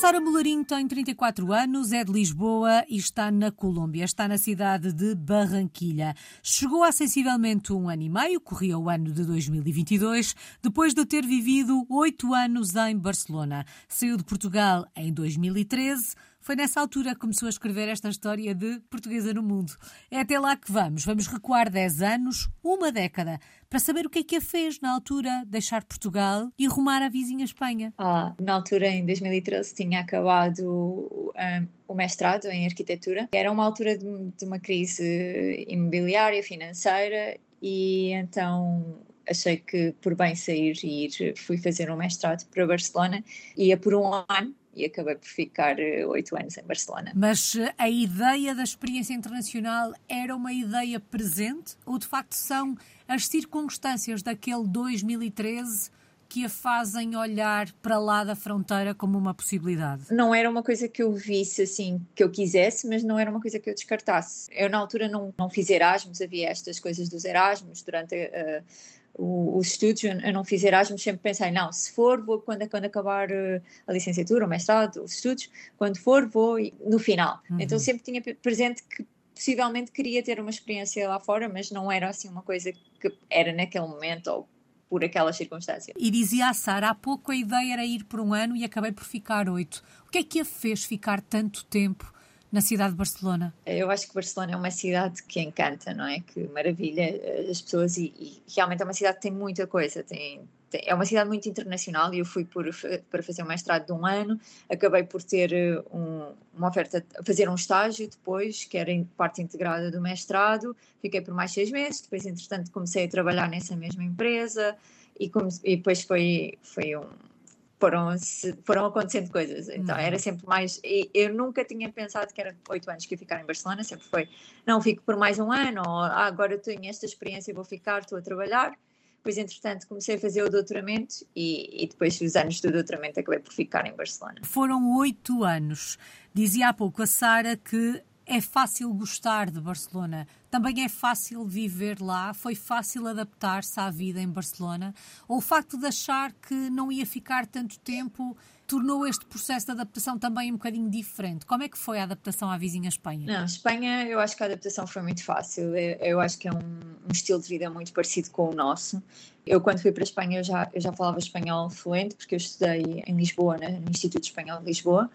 Sara Molarinho tem 34 anos, é de Lisboa e está na Colômbia. Está na cidade de Barranquilha. Chegou há sensivelmente um ano e meio, corria o ano de 2022, depois de ter vivido oito anos em Barcelona. Saiu de Portugal em 2013 foi nessa altura que começou a escrever esta história de Portuguesa no Mundo. É até lá que vamos. Vamos recuar 10 anos, uma década, para saber o que é que a fez na altura deixar Portugal e rumar à vizinha Espanha. Ah, na altura, em 2013, tinha acabado um, o mestrado em arquitetura. Era uma altura de, de uma crise imobiliária, financeira, e então achei que por bem sair e ir, fui fazer um mestrado para Barcelona. Ia por um ano e acabei por ficar eh, oito anos em Barcelona. Mas eh, a ideia da experiência internacional era uma ideia presente ou de facto são as circunstâncias daquele 2013 que a fazem olhar para lá da fronteira como uma possibilidade? Não era uma coisa que eu visse assim, que eu quisesse, mas não era uma coisa que eu descartasse. Eu na altura não, não fiz Erasmus, havia estas coisas dos Erasmus durante uh, os estudos, eu não fiz Erasmus, sempre pensei, não, se for, vou quando, quando acabar eh, a licenciatura, o mestrado, os estudos, quando for, vou no final. Uhum. Então sempre tinha presente que possivelmente queria ter uma experiência lá fora, mas não era assim uma coisa que era naquele momento ou por aquela circunstância. E dizia a Sara, há pouco a ideia era ir por um ano e acabei por ficar oito. O que é que a fez ficar tanto tempo na cidade de Barcelona? Eu acho que Barcelona é uma cidade que encanta, não é? Que maravilha eh, as pessoas e, e realmente é uma cidade que tem muita coisa, tem, tem, é uma cidade muito internacional e eu fui por, para fazer um mestrado de um ano, acabei por ter eh, um, uma oferta, fazer um estágio depois, que era parte integrada do mestrado, fiquei por mais seis meses, depois entretanto comecei a trabalhar nessa mesma empresa e, e depois foi, foi um foram, foram acontecendo coisas. Então era uhum. sempre mais. eu nunca tinha pensado que era oito anos que ia ficar em Barcelona, sempre foi, não, fico por mais um ano, ou ah, agora tenho esta experiência e vou ficar, estou a trabalhar. Depois, entretanto, comecei a fazer o doutoramento e, e depois dos anos do doutoramento acabei por ficar em Barcelona. Foram oito anos. Dizia há pouco a Sara que é fácil gostar de Barcelona, também é fácil viver lá, foi fácil adaptar-se à vida em Barcelona, ou o facto de achar que não ia ficar tanto tempo tornou este processo de adaptação também um bocadinho diferente. Como é que foi a adaptação à vizinha Espanha? Não, Espanha, eu acho que a adaptação foi muito fácil. Eu, acho que é um, um, estilo de vida muito parecido com o nosso. Eu, quando fui para a Espanha, eu já, eu já falava espanhol fluente, porque eu estudei em Lisboa, né, no Instituto Espanhol de Lisboa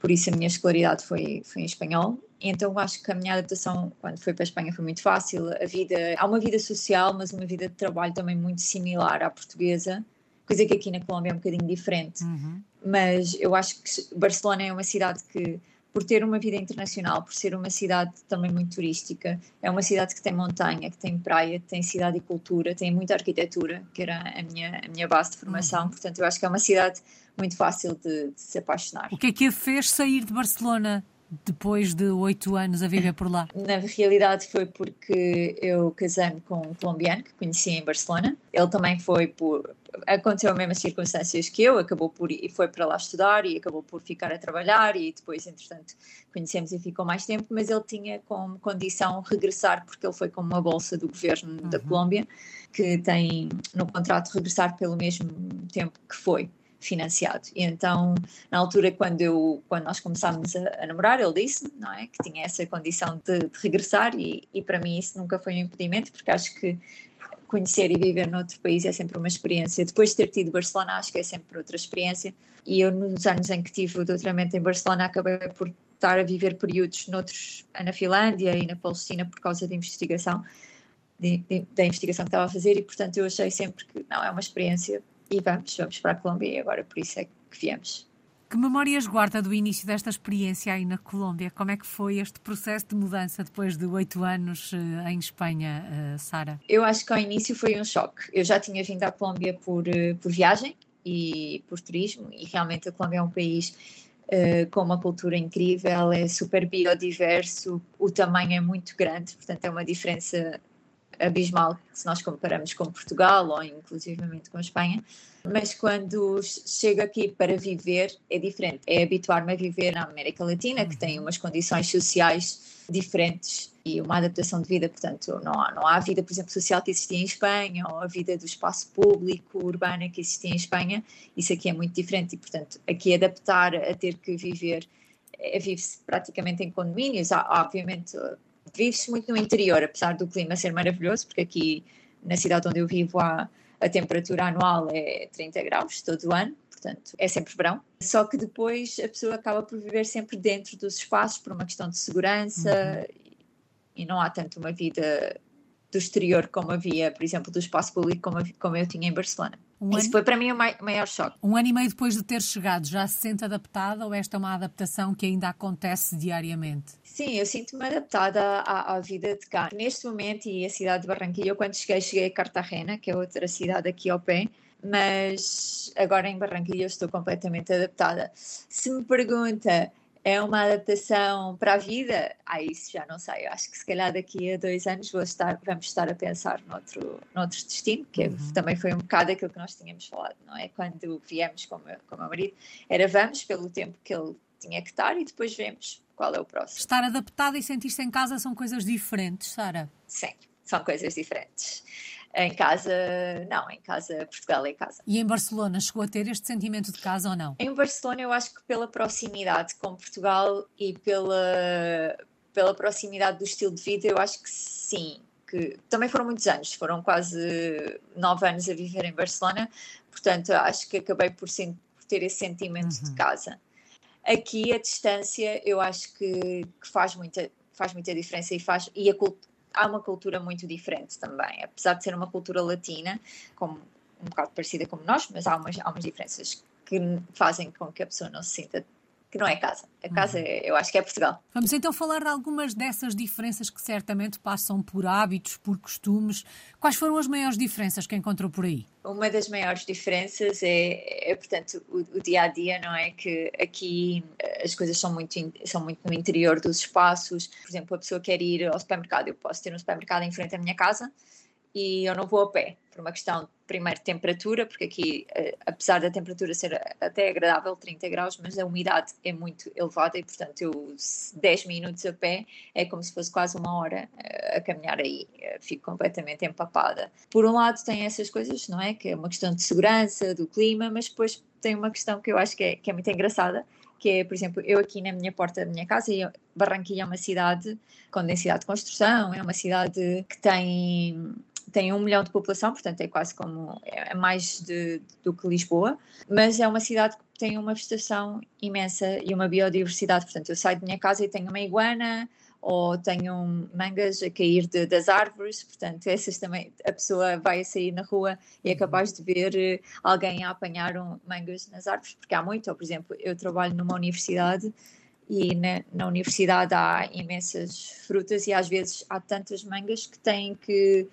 por isso a minha escolaridade foi, foi em espanhol. Então acho que a minha adaptação quando fui para a Espanha foi muito fácil. A vida, há uma vida social, mas uma vida de trabalho também muito similar à portuguesa, coisa que aqui na Colômbia é um bocadinho diferente. Uhum. Mas eu acho que Barcelona é uma cidade que por ter uma vida internacional, por ser uma cidade também muito turística, é uma cidade que tem montanha, que tem praia, que tem cidade e cultura, tem muita arquitetura, que era a minha, a minha base de formação. Uhum. Portanto, eu acho que é uma cidade muito fácil de, de se apaixonar. O que é que a fez sair de Barcelona? depois de oito anos a viver por lá? Na realidade foi porque eu casei-me com um colombiano que conheci em Barcelona. Ele também foi por aconteceu as mesmas circunstâncias que eu, acabou por e foi para lá estudar e acabou por ficar a trabalhar e depois entretanto conhecemos e ficou mais tempo, mas ele tinha como condição regressar porque ele foi com uma bolsa do governo uhum. da Colômbia que tem no contrato regressar pelo mesmo tempo que foi financiado. E então, na altura, quando, eu, quando nós começámos a, a namorar, ele disse não é, que tinha essa condição de, de regressar, e, e, para mim isso nunca foi um impedimento, porque acho que conhecer e viver noutro país é sempre uma experiência. Depois de ter tido Barcelona, acho que é sempre outra experiência. E eu, nos anos em que tive o doutoramento em Barcelona, acabei por estar a viver períodos noutros, na Finlândia e na Palestina por causa da investigação. Da investigação que estava a fazer e portanto eu achei sempre que não é uma experiência e vamos, vamos para a Colômbia e agora por isso é que viemos. Que memórias guarda do início desta experiência aí na Colômbia? Como é que foi este processo de mudança depois de oito anos uh, em Espanha, uh, Sara? Eu acho que ao início foi um choque. Eu já tinha vindo à Colômbia por, uh, por viagem e por turismo e realmente a Colômbia é um país com uma cultura incrível, é super biodiverso, o tamanho é muito grande, portanto é uma diferença abismal se nós comparamos com Portugal ou inclusivamente com a Espanha. Mas quando chego aqui para viver é diferente. É habituar-me a viver na América Latina, que tem umas condições sociais diferentes e uma adaptação de vida, portanto, não há, não há a vida, por exemplo, social que existia em Espanha ou a vida do espaço público, urbana que existia em Espanha, isso aqui é muito diferente e, portanto, aqui adaptar a ter que viver, é, vive-se praticamente em condomínios, há, obviamente vive-se muito no interior, apesar do clima ser maravilhoso, porque aqui na cidade onde eu vivo há, a temperatura anual é 30 graus todo o ano, portanto é sempre verão. Só que depois a pessoa acaba por viver sempre dentro dos espaços por uma questão de segurança uhum e não há tanto uma vida do exterior como havia, por exemplo, do espaço público como, como eu tinha em Barcelona. Um Isso ano... foi para mim o maior choque. Um ano e meio depois de ter chegado, já se sente adaptada ou esta é uma adaptação que ainda acontece diariamente? Sim, eu sinto-me adaptada à, à, vida de cá. Neste momento, e a cidade de Barranquilla, eu quando cheguei, cheguei a Cartagena, que é outra cidade aqui ao pé, mas agora em Barranquilla estou completamente adaptada. Se me pergunta é uma adaptação para a vida? Ah, isso já não sei. Eu acho que se calhar daqui a dois anos estar, vamos estar a pensar noutro, noutro destino, que uhum. também foi um bocado aquilo que nós tínhamos falado, não é? Quando viemos com o meu, com o meu marido, era vamos pelo tempo que ele tinha que estar e depois vemos qual é o próximo. Estar adaptada e sentir-se em casa são coisas diferentes, Sara? Sim, são coisas diferentes. Em casa, não, em casa, Portugal é casa. E em Barcelona, chegou a ter este sentimento de casa ou não? Em Barcelona, eu acho que pela proximidade com Portugal e pela, pela proximidade do estilo de vida, eu acho que sim. Que também foram muitos anos, foram quase nove anos a viver em Barcelona, portanto, acho que acabei por, por ter esse sentimento uhum. de casa. Aqui a distância eu acho que, que, faz, muita, faz muita diferença e, faz, e a, há uma cultura muito diferente também, apesar de ser uma cultura latina, como, um bocado parecida como nós, mas há umas, há umas diferenças que fazem com que a pessoa não se sinta que não é casa. A casa, uhum. é, eu acho que é Portugal. Vamos então falar de algumas dessas diferenças que certamente passam por hábitos, por costumes. Quais foram as maiores diferenças que encontrou por aí? Uma das maiores diferenças é, é portanto, o, o, dia a dia, não é? Que aqui eh, as coisas são muito, são muito no interior dos espaços. Por exemplo, a pessoa quer ir ao supermercado, eu posso ter um supermercado em frente à minha casa e eu não vou a pé, por uma questão de temperatura, porque aqui, eh, apesar da temperatura ser até agradável, 30 graus, mas a umidade é muito elevada e, portanto, eu 10 minutos a pé é como se fosse quase uma hora eh, a caminhar aí, eh, fico completamente empapada. Por um lado, tem essas coisas, não é? Que é uma questão de segurança, do clima, mas depois tem uma questão que eu acho que é, que é muito engraçada, que é, por exemplo, eu aqui na minha porta da minha casa, Barranquilla é uma cidade com densidade de construção, é uma cidade que tem tem um milhão de população, portanto é quase como é mais de, do que Lisboa, mas é uma cidade que tem uma vegetação imensa e uma biodiversidade. Portanto, eu saio de minha casa e tenho uma iguana ou tenho mangas a cair de, das árvores, portanto, essas também a pessoa vai a sair na rua e é capaz de ver eh, alguém a apanhar um, mangas nas árvores, porque há muito, ou por exemplo, eu trabalho numa universidade e na, na, universidade há imensas frutas e às vezes há tantas mangas que têm que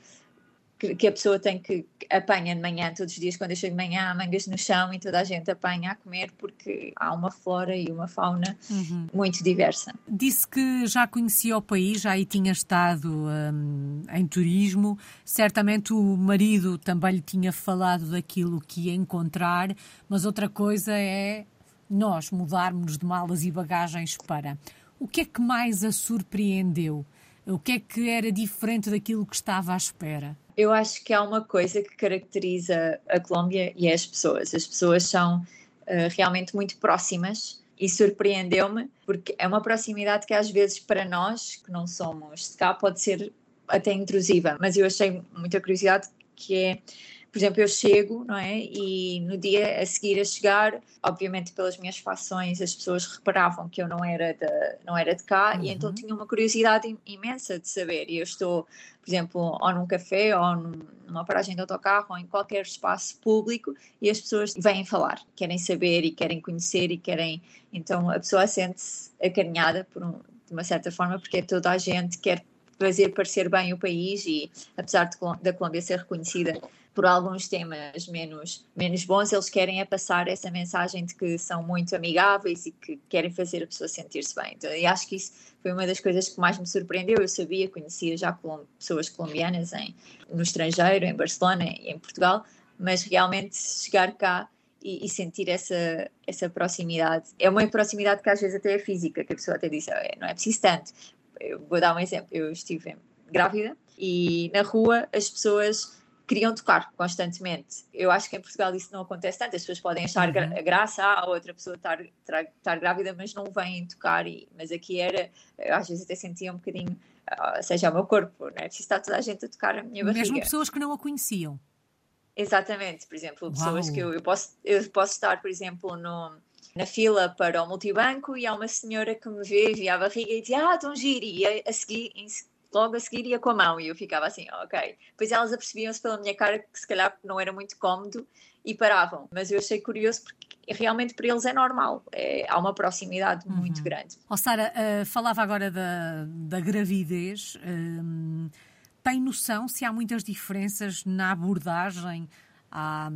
que, que, a pessoa tem que apanha de manhã, todos os dias, quando eu chego de manhã, há mangas no chão e toda a gente apanha a comer porque há uma flora e uma fauna uhum. muito diversa. Disse que já conhecia o país, já aí tinha estado um, em turismo. Certamente o marido também lhe tinha falado daquilo que ia encontrar, mas outra coisa é nós mudarmos de malas e bagagens para. O que é que mais a surpreendeu? O que é que era diferente daquilo que estava à espera? eu acho que há uma coisa que caracteriza a Colômbia e é as pessoas. As pessoas são uh, realmente muito próximas e surpreendeu-me porque é uma proximidade que às vezes para nós que não somos de cá pode ser até intrusiva, mas eu achei muita curiosidade que é por exemplo, eu chego, não é? E no dia a seguir a chegar, obviamente pelas minhas fações, as pessoas reparavam que eu não era de, não era de cá uhum. e então tinham uma curiosidade imensa de saber. E eu estou, por exemplo, ou num café ou numa paragem de autocarro ou em qualquer espaço público e as pessoas vêm falar, querem saber e querem conhecer e querem. Então a pessoa sente-se acarinhada por um, de uma certa forma porque toda a gente quer fazer parecer bem o país e apesar de, da Colômbia ser reconhecida por alguns temas menos, menos bons, eles querem é passar essa mensagem de que são muito amigáveis e que querem fazer a pessoa sentir-se bem. Então, e acho que isso foi uma das coisas que mais me surpreendeu. Eu sabia, conhecia já pessoas colombianas em, no estrangeiro, em Barcelona e em Portugal, mas realmente chegar cá e, e, sentir essa, essa proximidade. É uma proximidade que às vezes até é física, que a pessoa até diz, ah, não é preciso tanto. Eu vou dar um exemplo. Eu estive grávida e na rua as pessoas queriam tocar constantemente. Eu acho que em Portugal isso não acontece tanto, as pessoas podem achar gra uhum. graça a outra pessoa estar, estar grávida, mas não vêm tocar, e, mas aqui era, às vezes até sentia um bocadinho, uh, seja o meu corpo, não é preciso estar toda a gente a tocar a minha barriga. Mesmo pessoas que não a conheciam. Exatamente, por exemplo, pessoas Uau. que eu, eu, posso, eu posso estar, por exemplo, no, na fila para o multibanco e há uma senhora que me vê, via a barriga e diz, ah, tão giro, e a, a seguir, logo a seguir ia com a mão e eu ficava assim, ok. Depois elas apercebiam-se pela minha cara que se calhar não era muito cómodo e paravam, mas eu achei curioso porque realmente para eles é normal, é, há uma proximidade uhum. muito grande. Oh, Sara, uh, falava agora da, da gravidez, um, tem noção se há muitas diferenças na abordagem à,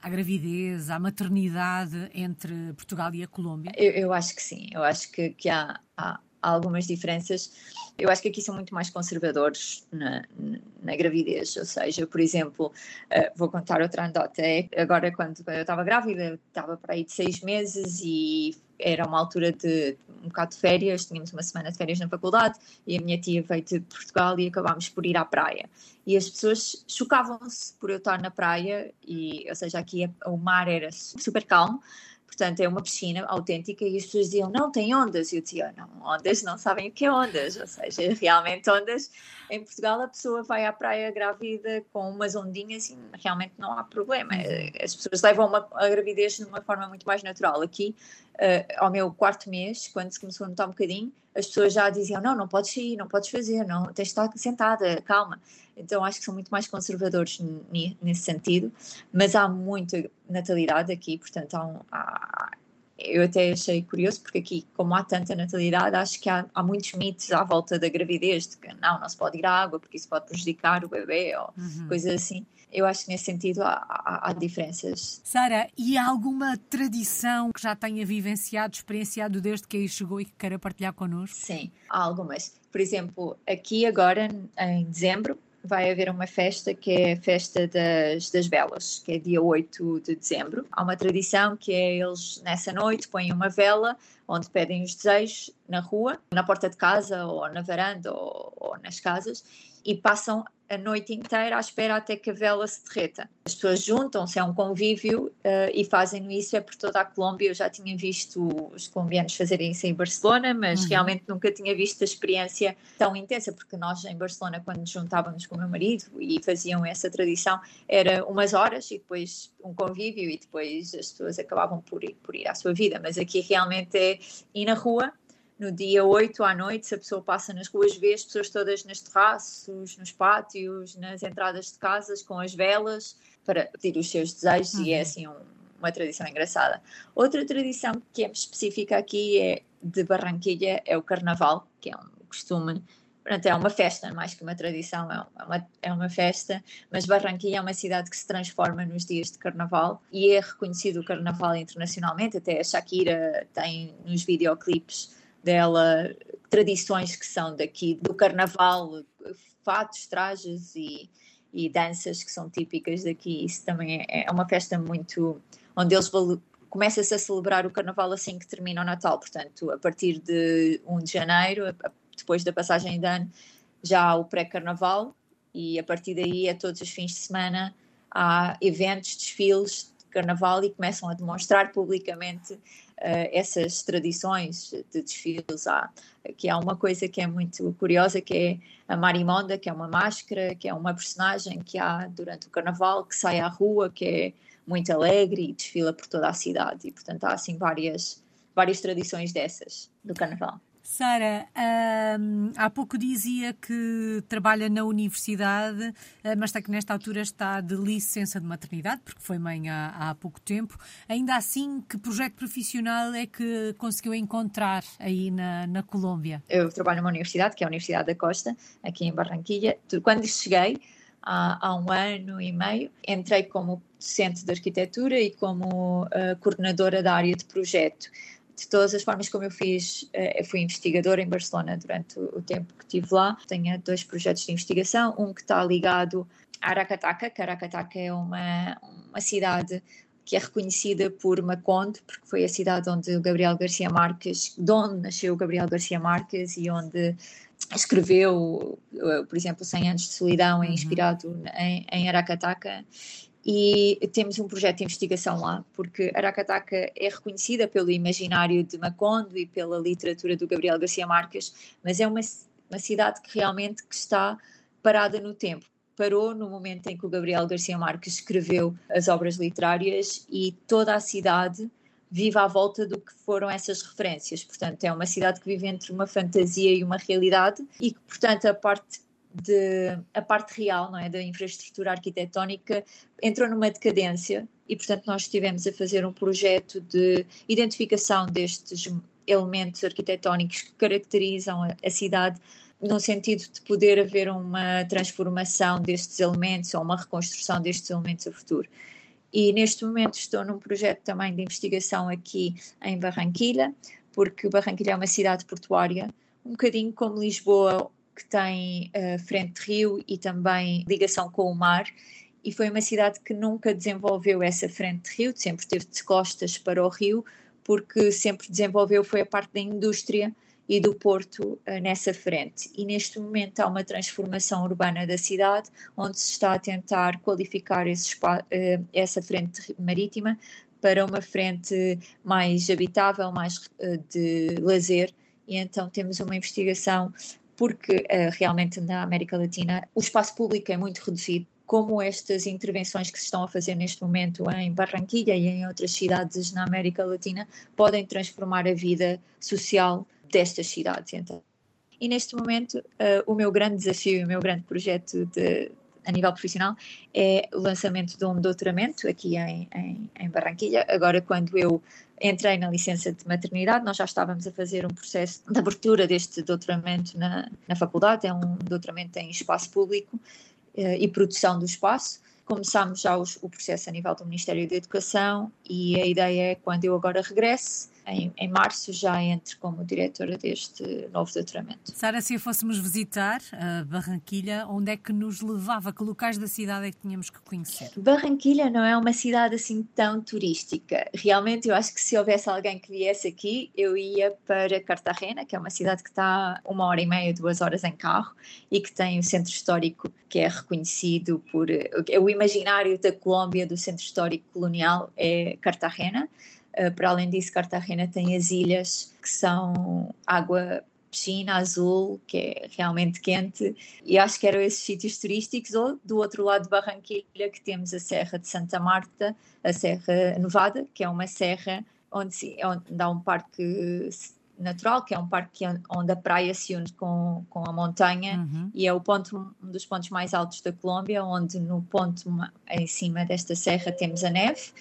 à, gravidez, à maternidade entre Portugal e a Colômbia? Eu, eu acho que sim, eu acho que, que há, há, há algumas diferenças eu acho que aqui são muito mais conservadores na, na gravidez, ou seja, por exemplo, uh, vou contar outra anedota, é, agora quando eu estava grávida, estava para aí de seis meses e era uma altura de um bocado de férias, tínhamos uma semana de férias na faculdade e a minha tia veio de Portugal e acabámos por ir à praia. E as pessoas chocavam-se por eu estar na praia, e, ou seja, aqui o mar era super calmo, Portanto, é uma piscina autêntica e as pessoas diziam, não, tem ondas. E eu dizia, não, ondas não sabem o que é ondas. Ou seja, realmente ondas, em Portugal a pessoa vai à praia grávida com umas ondinhas e realmente não há problema. Uhum. As pessoas levam uma, a gravidez de uma forma muito mais natural. Aqui, uh, ao meu quarto mês, quando se começou a notar um bocadinho, as pessoas já diziam, não, não podes ir, não podes fazer, não, tens de estar sentada, calma. Então acho que são muito mais conservadores nesse sentido, mas há muita natalidade aqui, portanto há, um, há eu até achei curioso, porque aqui, como há tanta natalidade, acho que há, há, muitos mitos à volta da gravidez, de que não, não se pode ir à água, porque isso pode prejudicar o bebê, ou uhum. coisas assim. Eu acho que nesse sentido há, há, há diferenças. Sara, e há alguma tradição que já tenha vivenciado, experienciado desde que aí chegou e que queira partilhar connosco? Sim, há algumas. Por exemplo, aqui agora, em dezembro, vai haver uma festa que é a festa das, das velas, que é dia 8 de dezembro. Há uma tradição que é eles, nessa noite, põem uma vela onde pedem os desejos na rua, na porta de casa, ou na varanda, ou, ou nas casas, e passam a noite inteira à espera até que a vela se derreta. As pessoas juntam-se, é um convívio uh, e fazem isso é por toda a Colômbia. Eu já tinha visto os colombianos fazerem isso em Barcelona, mas uhum. realmente nunca tinha visto a experiência tão intensa, porque nós em Barcelona, quando nos juntávamos com o meu marido e faziam essa tradição, era umas horas e depois um convívio e depois as pessoas acabavam por ir, por ir à sua vida. Mas aqui realmente é ir na rua no dia 8 à noite, se a pessoa passa nas ruas, vê as pessoas todas nos terraços, nos pátios, nas entradas de casas, com as velas, para pedir os seus desejos, uhum. e é uhum. assim um, uma tradição engraçada. Outra tradição que é específica aqui é de Barranquilha, é o Carnaval, que é um costume Pronto, é uma festa, mais que uma tradição, é uma, é uma festa, mas Barranquilla é uma cidade que se transforma nos dias de carnaval e é reconhecido o carnaval internacionalmente, até a Shakira tem nos videoclipes dela, tradições que são daqui do carnaval, fatos, trajes e, e danças que são típicas daqui. Isso também é, é uma festa muito. onde eles começa-se a celebrar o carnaval assim que termina o Natal. Portanto, a partir de 1 de janeiro, depois da passagem de ano, já há o pré-carnaval e a partir daí, a todos os fins de semana, há eventos, desfiles de carnaval e começam a demonstrar publicamente uh, essas tradições de desfiles. Há, que há uma coisa que é muito curiosa, que é a Marimonda, que é uma máscara, que é uma personagem que há durante o carnaval, que sai à rua, que é muito alegre e desfila por toda a cidade. E, portanto, há assim várias, várias tradições dessas do carnaval. Sara, um, há pouco dizia que trabalha na universidade, eh, mas que nesta altura está de licença de maternidade, porque foi mãe há, há pouco tempo. Ainda assim, que projeto profissional é que conseguiu encontrar aí na, na Colômbia? Eu trabalho numa universidade, que é a Universidade da Costa, aqui em Barranquilla. Quando cheguei, há, há um ano e meio. Entrei como docente de arquitetura e como uh, coordenadora da área de projeto. De todas as formas como eu fiz, uh, fui investigadora em Barcelona durante o, tempo que estive lá. Tenho dois projetos de investigação, um que está ligado a Aracataca, que Aracataca é uma, uma cidade que é reconhecida por Maconde, porque foi a cidade onde o Gabriel Garcia Marques, de onde nasceu o Gabriel Garcia Marques e onde escreveu, eh, por exemplo, 100 anos de solidão, é uhum. inspirado em, em Aracataca e temos um projeto de investigação lá, porque Aracataca é reconhecida pelo imaginário de Macondo e pela literatura do Gabriel Garcia Marques, mas é uma, uma cidade que realmente que está parada no tempo. Parou no momento em que o Gabriel Garcia Marques escreveu as obras literárias e toda a cidade vive à volta do que foram essas referências. Portanto, é uma cidade que vive entre uma fantasia e uma realidade e que, portanto, a parte de, a parte real, não é, da infraestrutura arquitetónica entrou numa decadência e, portanto, nós estivemos a fazer um projeto de identificação destes elementos arquitetónicos que caracterizam a, a cidade no sentido de poder haver uma transformação destes elementos ou uma reconstrução destes elementos a futuro. E neste momento estou num projeto também de investigação aqui em Barranquilha, porque Barranquilha é uma cidade portuária, um bocadinho como Lisboa, que tem uh, frente de rio e também ligação com o mar, e foi uma cidade que nunca desenvolveu essa frente de rio, sempre teve de costas para o rio, porque sempre desenvolveu foi a parte da indústria e do Porto uh, nessa frente. E neste momento há uma transformação urbana da cidade, onde se está a tentar qualificar uh, essa frente marítima para uma frente mais habitável, mais de lazer. E então temos uma investigação, porque realmente na América Latina o espaço público é muito reduzido como estas intervenções que se estão a fazer neste momento em Barranquilla e em outras cidades na América Latina podem transformar a vida social destas cidades. Então. E neste momento, uh, o meu grande desafio, o meu grande projeto de, a nível profissional é o lançamento de um doutoramento aqui em, em, em, Barranquilha. Agora, quando eu entrei na licença de maternidade, nós já estávamos a fazer um processo de abertura deste doutoramento na, na faculdade, é um doutoramento em espaço público uh, e produção do espaço. Começámos já os, o processo a nível do Ministério da Educação e a ideia é quando eu agora regresse, em, em março já entre como diretora deste novo doutoramento. Sara, se fôssemos visitar a Barranquilha, onde é que nos levava? Que locais da cidade é que tínhamos que conhecer? Barranquilha não é uma cidade assim tão turística. Realmente eu acho que se houvesse alguém que viesse aqui, eu ia para Cartagena, que é uma cidade que está uma hora e meia, duas horas em carro e que tem o centro histórico que é reconhecido por... É o imaginário da Colômbia do centro histórico colonial é Cartagena. Uh, para além disso, Cartagena tem as ilhas que são água piscina azul, que é realmente quente, e acho que eram esses sítios turísticos, ou do outro lado de Barranquilha, que temos a Serra de Santa Marta, a Serra Nevada, que é uma serra onde, onde há um parque natural, que é um parque onde a praia se une com, com a montanha uhum. e é o ponto, um dos pontos mais altos da Colômbia, onde no ponto em cima desta serra temos a neve.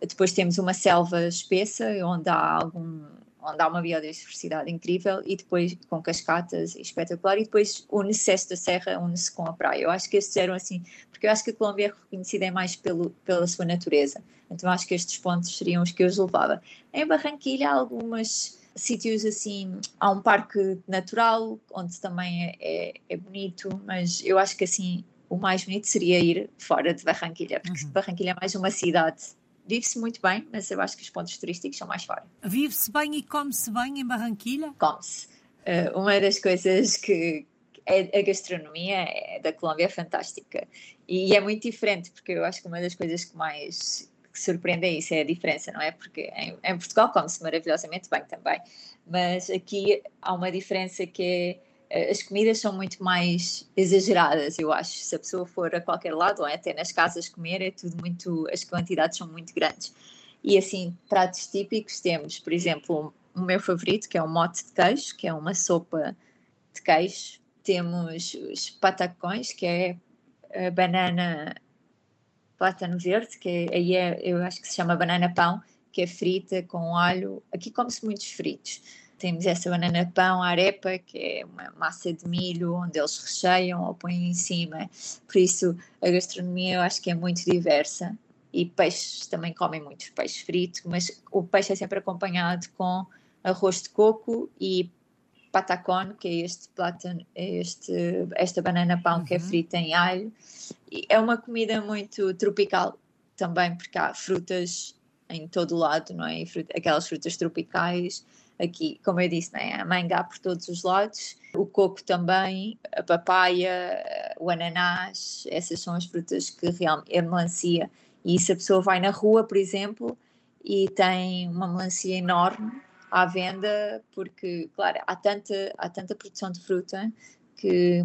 Depois temos uma selva espessa, onde há algum onde há uma biodiversidade incrível e depois com cascatas espetacular e depois une-se esta serra, une-se com a praia. Eu acho que estes eram assim, porque eu acho que a Colômbia é reconhecida mais pelo, pela sua natureza, então acho que estes pontos seriam os que eu os levava. Em Barranquilha há alguns sítios assim, há um parque natural onde também é, é, é bonito, mas eu acho que assim o mais bonito seria ir fora de Barranquilha, porque uhum. Barranquilha é mais uma cidade vive-se muito bem, mas eu acho que os pontos turísticos são mais fora. Vive-se bem e come-se bem em Barranquilha? Come-se. Uh, uma das coisas que é, a gastronomia é, da Colômbia é fantástica e é muito diferente, porque eu acho que uma das coisas que mais que surpreende é isso, é a diferença, não é? Porque em, em Portugal come-se maravilhosamente bem também, mas aqui há uma diferença que é as comidas são muito mais exageradas, eu acho. Se a pessoa for a qualquer lado, ou até nas casas comer, é tudo muito. as quantidades são muito grandes. E assim, pratos típicos temos, por exemplo, o meu favorito, que é o mote de queijo, que é uma sopa de queijo. Temos os patacões, que é a banana plátano verde, que é, é, eu acho que se chama banana pão, que é frita com alho. Aqui come-se muitos fritos Temos essa banana pão, arepa, que é uma massa de milho onde eles recheiam ou põem em cima. Por isso, a gastronomia eu acho que é muito diversa. E peixes também comem muitos peixes fritos, mas o peixe é sempre acompanhado com arroz de coco e patacón, que é este plátano, este, esta banana pão uhum. que é uhum. frita em alho. E é uma comida muito tropical também, porque há frutas em todo o lado, não é? Aquelas frutas tropicais. Aqui, como eu disse, é? a manga por todos os lados, o coco também, a papaya, o ananás, essas são as frutas que realmente, a melancia. E se a pessoa vai na rua, por exemplo, e tem uma melancia enorme à venda, porque, claro, há tanta, há tanta produção de fruta que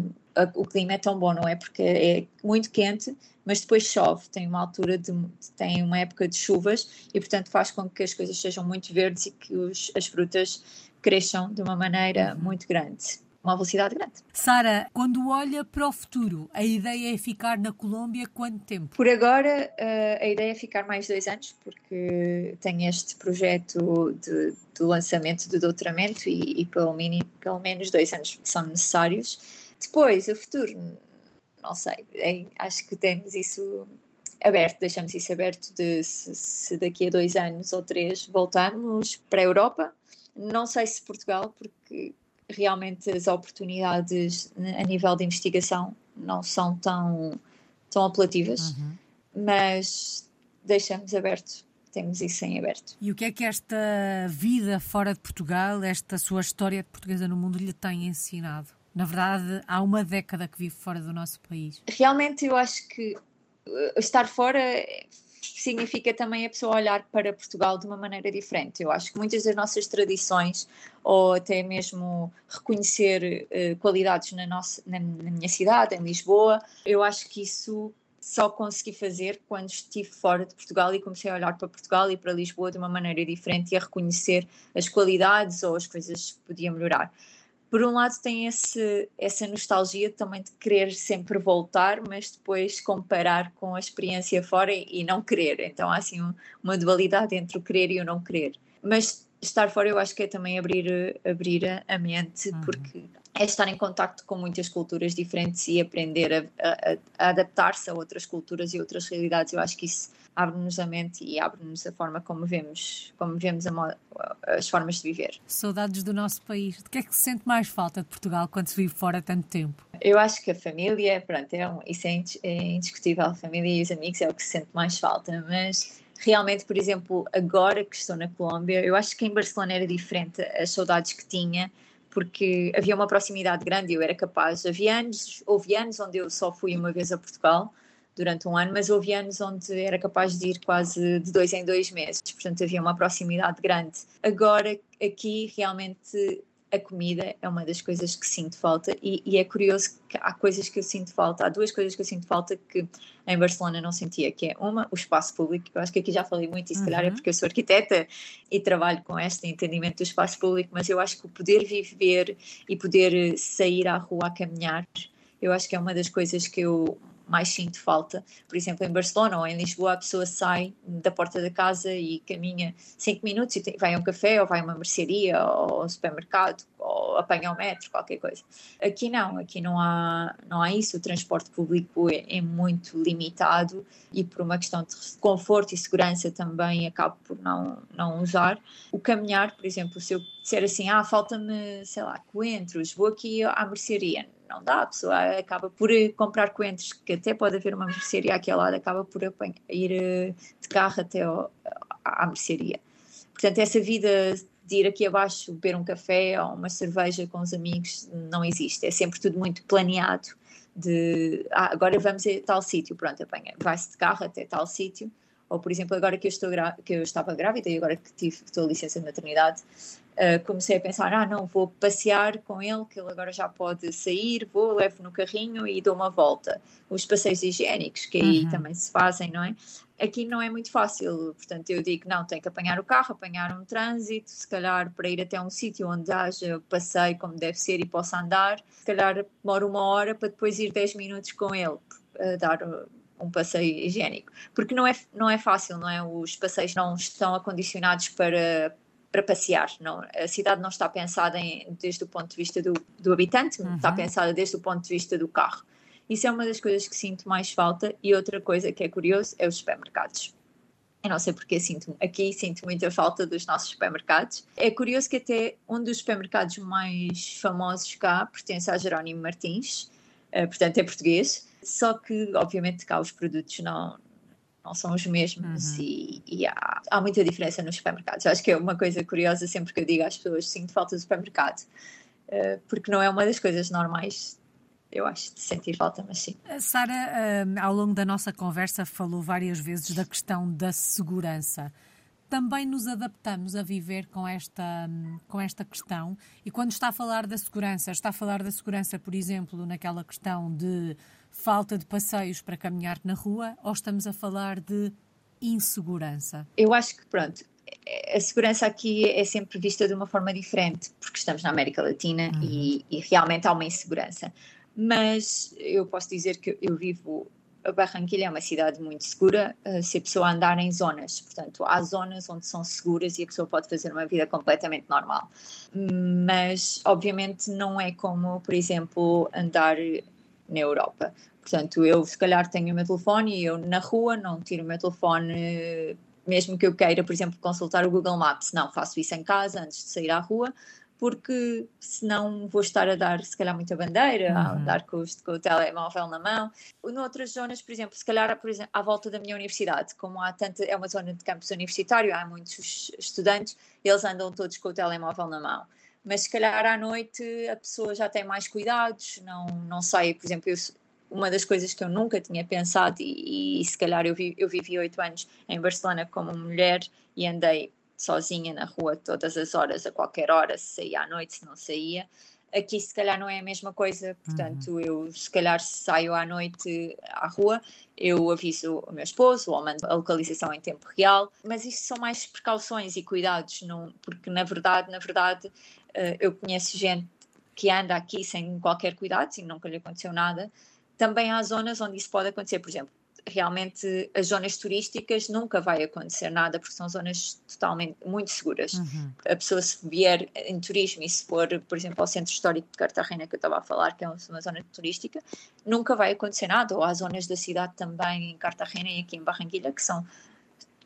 o clima é tão bom, não é? Porque é muito quente, mas depois chove, tem uma altura de, tem uma época de chuvas e portanto faz com que as coisas sejam muito verdes e que os, as frutas cresçam de uma maneira muito grande uma velocidade grande. Sara, quando olha para o futuro, a ideia é ficar na Colômbia quanto tempo? Por agora, eh, a ideia é ficar mais dois anos, porque tenho este projeto de, de lançamento do doutoramento e, e pelo, pelo menos dois anos são necessários. Depois, o futuro, não sei, é, acho que temos isso aberto, deixamos isso aberto de se, se, daqui a dois anos ou três voltamos para a Europa. Não sei se Portugal, porque realmente as oportunidades a nível de investigação não são tão, tão apelativas, uhum. mas deixamos aberto temos isso em aberto. E o que é que esta vida fora de Portugal, esta sua história de portuguesa no mundo lhe tem ensinado? Na verdade, há uma década que vive fora do nosso país. Realmente, eu acho que uh, estar fora significa também a pessoa olhar para Portugal de uma maneira diferente. Eu acho que muitas das nossas tradições, ou até mesmo reconhecer uh, qualidades na, nossa, na, na minha cidade, em Lisboa, eu acho que isso só consegui fazer quando estive fora de Portugal e comecei a olhar para Portugal e para Lisboa de uma maneira diferente e a reconhecer as qualidades ou as coisas que podia melhorar por um lado tem esse, essa nostalgia também de querer sempre voltar, mas depois comparar com a experiência fora e, e não querer. Então há assim um, uma dualidade entre o querer e o não querer. Mas estar fora eu acho que é também abrir, abrir a, mente, uhum. porque é estar em contacto com muitas culturas diferentes e aprender a, a, a adaptar-se a outras culturas e outras realidades. Eu acho que isso abre-nos a mente e abre-nos a forma como vemos, como vemos a, as formas de viver. Saudades do nosso país. De que é que se sente mais falta de Portugal quando se vive fora tanto tempo? Eu acho que a família, pronto, é um, isso é, é indiscutível. A família e os amigos é o que se sente mais falta, mas realmente, por exemplo, agora que estou na Colômbia, eu acho que em Barcelona era diferente as saudades que tinha, porque havia uma proximidade grande, eu era capaz. Havia anos, houve anos onde eu só fui uma vez a Portugal durante um ano, mas houve anos onde era capaz de ir quase de dois em dois meses, portanto havia uma proximidade grande. Agora, aqui, realmente a comida é uma das coisas que sinto falta e, e, é curioso que há coisas que eu sinto falta, há duas coisas que eu sinto falta que em Barcelona não sentia, que é uma, o espaço público, eu acho que aqui já falei muito e se uhum. calhar é uhum. porque eu sou arquiteta e trabalho com este entendimento do espaço público, mas eu acho que o poder viver e poder sair à rua a caminhar, eu acho que é uma das coisas que eu mais sinto falta. Por exemplo, em Barcelona ou em Lisboa, a pessoa sai da porta da casa e caminha 5 minutos e vai a um café ou vai a uma mercearia ou um supermercado ou apanha o metro, qualquer coisa. Aqui não, aqui não há, não há isso. O transporte público é, é muito limitado e por uma questão de conforto e segurança também acabo por não, não usar. O caminhar, por exemplo, se eu disser assim, ah, falta-me, sei lá, coentros, vou aqui à mercearia não dá, a pessoa acaba por eh, comprar coentros, que até pode haver uma mercearia aqui ao lado, acaba por ir eh, de carro até ao, à mercearia. Portanto, essa vida de ir aqui abaixo beber um café ou uma cerveja com os amigos não existe, é sempre tudo muito planeado de ah, agora vamos a tal sítio, pronto, apanha, vai-se de carro até tal sítio, ou por exemplo, agora que eu, estou que eu estava grávida e agora que tive, estou a licença de maternidade, uh, comecei a pensar, ah não, vou passear com ele, que ele agora já pode sair, vou, levo no carrinho e dou uma volta. Os passeios higiênicos, que aí uhum. também se fazem, não é? Aqui não é muito fácil, portanto eu digo, não, tem que apanhar o carro, apanhar um trânsito, se calhar para ir até um sítio onde haja passeio como deve ser e possa andar, se calhar demora uma hora para depois ir 10 minutos com ele, a dar um passeio higiênico, porque não é, não é fácil, não é? Os passeios não estão acondicionados para para passear. Não, a cidade não está pensada em, desde o ponto de vista do, do habitante, uhum. está pensada desde o ponto de vista do carro. Isso é uma das coisas que sinto mais falta. E outra coisa que é curioso é os supermercados. Eu não sei porque sinto aqui sinto muita falta dos nossos supermercados. É curioso que até um dos supermercados mais famosos cá pertence a Jerónimo Martins, uh, portanto é português. Só que obviamente cá os produtos não não são os mesmos uhum. e, e há, há, muita diferença nos supermercados. acho que é uma coisa curiosa sempre que eu digo às pessoas sinto falta do supermercado, uh, porque não é uma das coisas normais eu acho, de sentir falta, mas sim. Sara, uh, ao longo da nossa conversa, falou várias vezes da questão da segurança. Também nos adaptamos a viver com esta, com esta questão. E quando está a falar da segurança, está a falar da segurança, por exemplo, naquela questão de falta de passeios para caminhar na rua, ou estamos a falar de insegurança? Eu acho que, pronto, a segurança aqui é sempre vista de uma forma diferente, porque estamos na América Latina uhum. e, e, realmente há uma insegurança mas eu posso dizer que eu vivo. Barranquilha é uma cidade muito segura uh, se a pessoa andar em zonas, portanto, há zonas onde são seguras e a pessoa pode fazer uma vida completamente normal. Mas, obviamente, não é como, por exemplo, andar na Europa. Portanto, eu se calhar tenho o meu telefone e eu na rua não tiro o meu telefone, mesmo que eu queira, por exemplo, consultar o Google Maps. Não, faço isso em casa antes de sair à rua, porque senão vou estar a dar, se calhar, muita bandeira, uhum. a andar com, com, o telemóvel na mão. Noutras zonas, por exemplo, se calhar, por exemplo, à volta da minha universidade, como há tanta, é uma zona de campus universitário, há muitos estudantes, eles andam todos com o telemóvel na mão. Mas se calhar à noite a pessoa já tem mais cuidados, não, não sei, por exemplo, eu, uma das coisas que eu nunca tinha pensado, e, e se calhar eu, vi, eu vivi oito anos em Barcelona como mulher e andei sozinha na rua todas as horas, a qualquer hora, se saía à noite, se não saía. Aqui se calhar não é a mesma coisa, portanto uhum. eu se calhar saio à noite à rua, eu aviso o meu esposo ou mando a localização em tempo real, mas isto são mais precauções e cuidados, não, porque na verdade, na verdade, uh, eu conheço gente que anda aqui sem qualquer cuidado e nunca lhe aconteceu nada. Também há zonas onde isso pode acontecer, por exemplo, realmente as zonas turísticas nunca vai acontecer nada porque são zonas totalmente muito seguras. Uhum. A pessoa se vier em turismo e se for, por exemplo, ao centro histórico de Cartagena que eu estava a falar, que é uma zona turística, nunca vai acontecer nada. Ou há zonas da cidade também em Cartagena e aqui em Barranquilla que são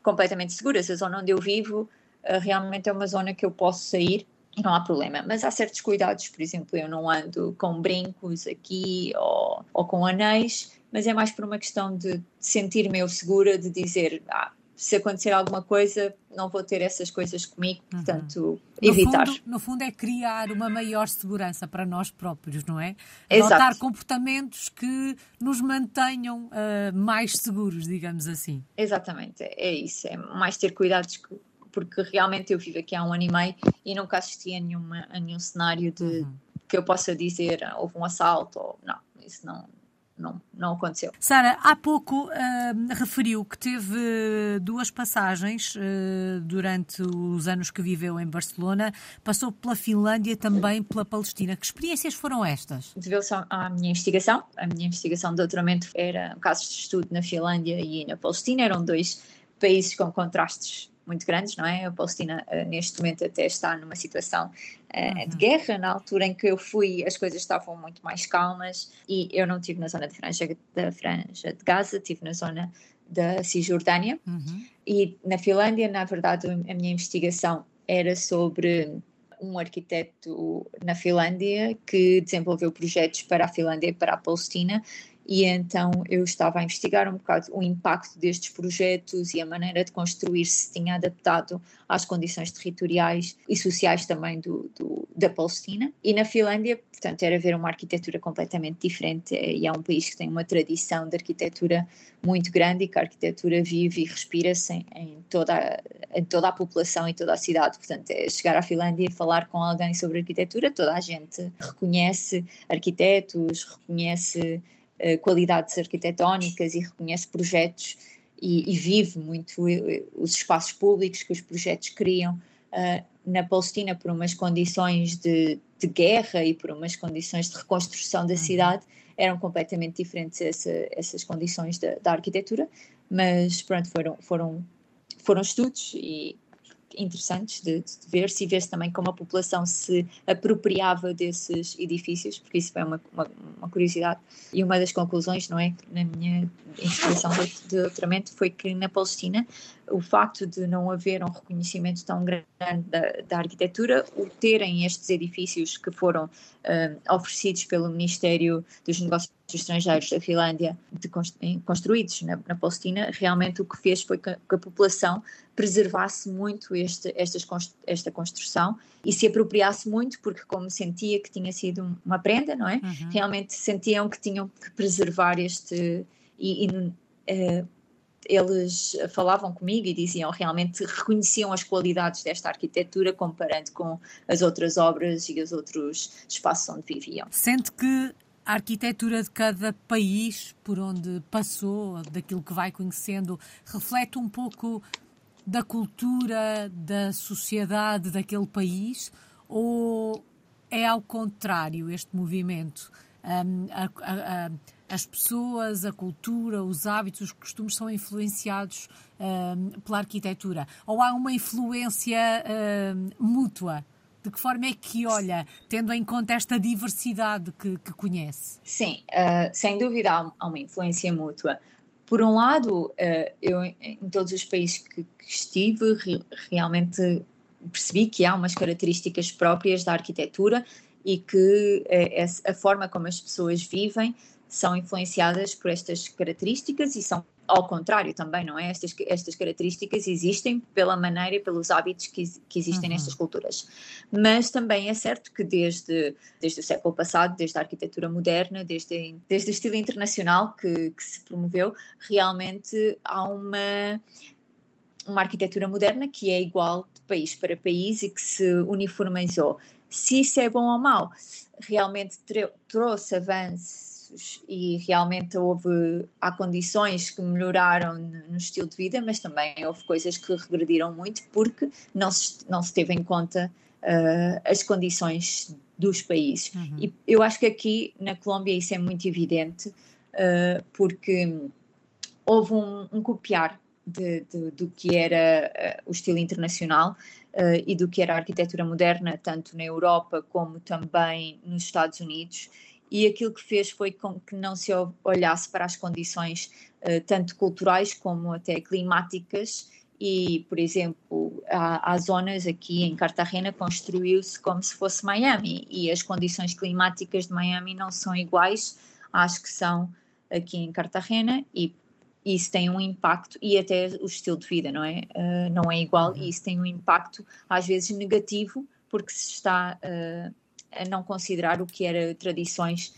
completamente seguras. A zona onde eu vivo uh, realmente é uma zona que eu posso sair e não há problema. Mas há certos cuidados, por exemplo, eu não ando com brincos aqui ou, ou com anéis, mas é mais por uma questão de sentir-me eu segura, de dizer, ah, se acontecer alguma coisa, não vou ter essas coisas comigo, uhum. portanto, uhum. evitar. No fundo, no fundo, é criar uma maior segurança para nós próprios, não é? Exato. Adotar comportamentos que nos mantenham uh, mais seguros, digamos assim. Exatamente, é isso, é mais ter cuidados que porque realmente eu vivo aqui há um ano e meio e nunca assisti a, nenhuma, a nenhum cenário de uhum. que eu possa dizer ah, houve um assalto ou não, isso não, não, não aconteceu. Sara, há pouco uh, referiu que teve duas passagens uh, durante os anos que viveu em Barcelona, passou pela Finlândia e também pela Palestina. Que experiências foram estas? Deveu-se à minha investigação. A minha investigação de doutoramento era casos de estudo na Finlândia e na Palestina, eram dois países com contrastes muito grandes, não é? A Palestina uh, neste momento até está numa situação uhum. de guerra. Na altura em que eu fui, as coisas estavam muito mais calmas e eu não estive na zona de franja, da Franja de Gaza, estive na zona da Cisjordânia. Uhum. E na Finlândia, na verdade, a minha investigação era sobre um arquiteto na Finlândia que desenvolveu projetos para a Finlândia e para a Palestina e então eu estava a investigar um bocado o impacto destes projetos e a maneira de construir se tinha adaptado às condições territoriais e sociais também do, do, da Palestina. E na Finlândia, portanto, era ver uma arquitetura completamente diferente e é um país que tem uma tradição de arquitetura muito grande e que a arquitetura vive e respira-se em, em, toda, em toda a população e toda a cidade. Portanto, é chegar à Finlândia e falar com alguém sobre arquitetura, toda a gente reconhece arquitetos, reconhece eh, qualidades arquitetónicas e reconhece projetos e, e, vive muito eh, os espaços públicos que os projetos criam. Uh, na Palestina, por umas condições de, de, guerra e por umas condições de reconstrução da uhum. cidade, eram completamente diferentes essa, essas condições da, da, arquitetura, mas pronto, foram, foram, foram estudos e interessantes de, de ver se vê-se também como a população se apropriava desses edifícios, porque isso é uma, uma, uma, curiosidade. E uma das conclusões, não é, na minha investigação de doutoramento foi que na Palestina o facto de não haver um reconhecimento tão grande da, da arquitetura, o terem estes edifícios que foram uh, oferecidos pelo Ministério dos Negócios Estrangeiros da Finlândia, de, construídos na, na, Palestina, realmente o que fez foi que, que a população preservasse muito este, estas, esta construção e se apropriasse muito, porque como sentia que tinha sido uma prenda, não é? Uhum. Realmente sentiam que tinham que preservar este e, e uh, eles falavam comigo e diziam realmente reconheciam as qualidades desta arquitetura comparando com as outras obras e os outros espaços onde viviam. Sente que a arquitetura de cada país por onde passou, daquilo que vai conhecendo, reflete um pouco da cultura, da sociedade daquele país ou é ao contrário este movimento? Um, a, a, a, as pessoas, a cultura, os hábitos, os costumes são influenciados uh, pela arquitetura? Ou há uma influência uh, mútua? De que forma é que olha, tendo em conta esta diversidade que, que conhece? Sim, uh, sem dúvida há, uma influência mútua. Por um lado, uh, eu em todos os países que, que estive, re, realmente percebi que há umas características próprias da arquitetura e que uh, a forma como as pessoas vivem são influenciadas por estas características e são ao contrário também, não é? Estas, estas características existem pela maneira e pelos hábitos que, que existem uhum. nestas culturas. Mas também é certo que desde, desde o século passado, desde a arquitetura moderna, desde, desde o estilo internacional que, que se promoveu, realmente há uma, uma arquitetura moderna que é igual de país para país e que se uniformizou. Se isso é bom ou mau, realmente trouxe avanço e realmente houve há condições que melhoraram no estilo de vida, mas também houve coisas que regrediram muito porque não se, não se teve em conta uh, as condições dos países. Uhum. E eu acho que aqui na Colômbia isso é muito evidente uh, porque houve um, um copiar de, de, do que era uh, o estilo internacional uh, e do que era a arquitetura moderna, tanto na Europa como também nos Estados Unidos e aquilo que fez foi com que não se olhasse para as condições uh, tanto culturais como até climáticas. E, por exemplo, há, há zonas aqui em Cartagena construiu-se como se fosse Miami. E as condições climáticas de Miami não são iguais às que são aqui em Cartagena. E isso tem um impacto e até o estilo de vida não é? Uh, não é igual. E isso tem um impacto às vezes negativo porque se está uh, a não considerar o que era tradições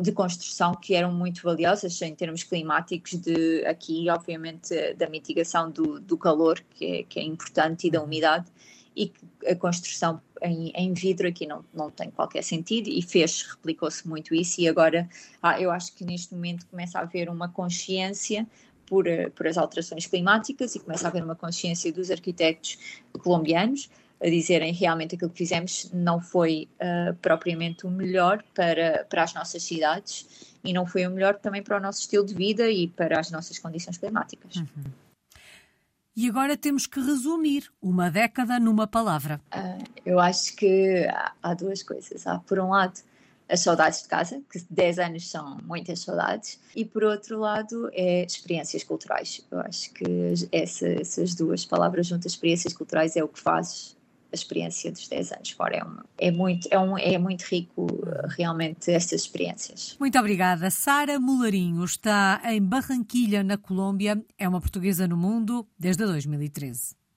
de construção que eram muito valiosas em termos climáticos, de aqui, obviamente, da mitigação do, do calor, que é, que é importante, e da umidade, e a construção em, em, vidro aqui não, não tem qualquer sentido e fez, replicou-se muito isso e agora ah, eu acho que neste momento começa a haver uma consciência por, por as alterações climáticas e começa a haver uma consciência dos arquitetos colombianos a dizerem realmente aquilo que fizemos não foi uh, propriamente o melhor para, para as nossas cidades e não foi o melhor também para o nosso estilo de vida e para as nossas condições climáticas. Uhum. E agora temos que resumir uma década numa palavra. Uh, eu acho que há, há duas coisas. Há, por um lado, as saudades de casa, que 10 anos são muitas saudades, e por outro lado é experiências culturais. Eu acho que essa, essas duas palavras juntas, experiências culturais, é o que faz a experiência dos 10 anos fora. É, uma, é, muito, é, um, é muito rico realmente estas experiências. Muito obrigada. Sara Mularinho está em Barranquilha, na Colômbia. É uma portuguesa no mundo desde 2013.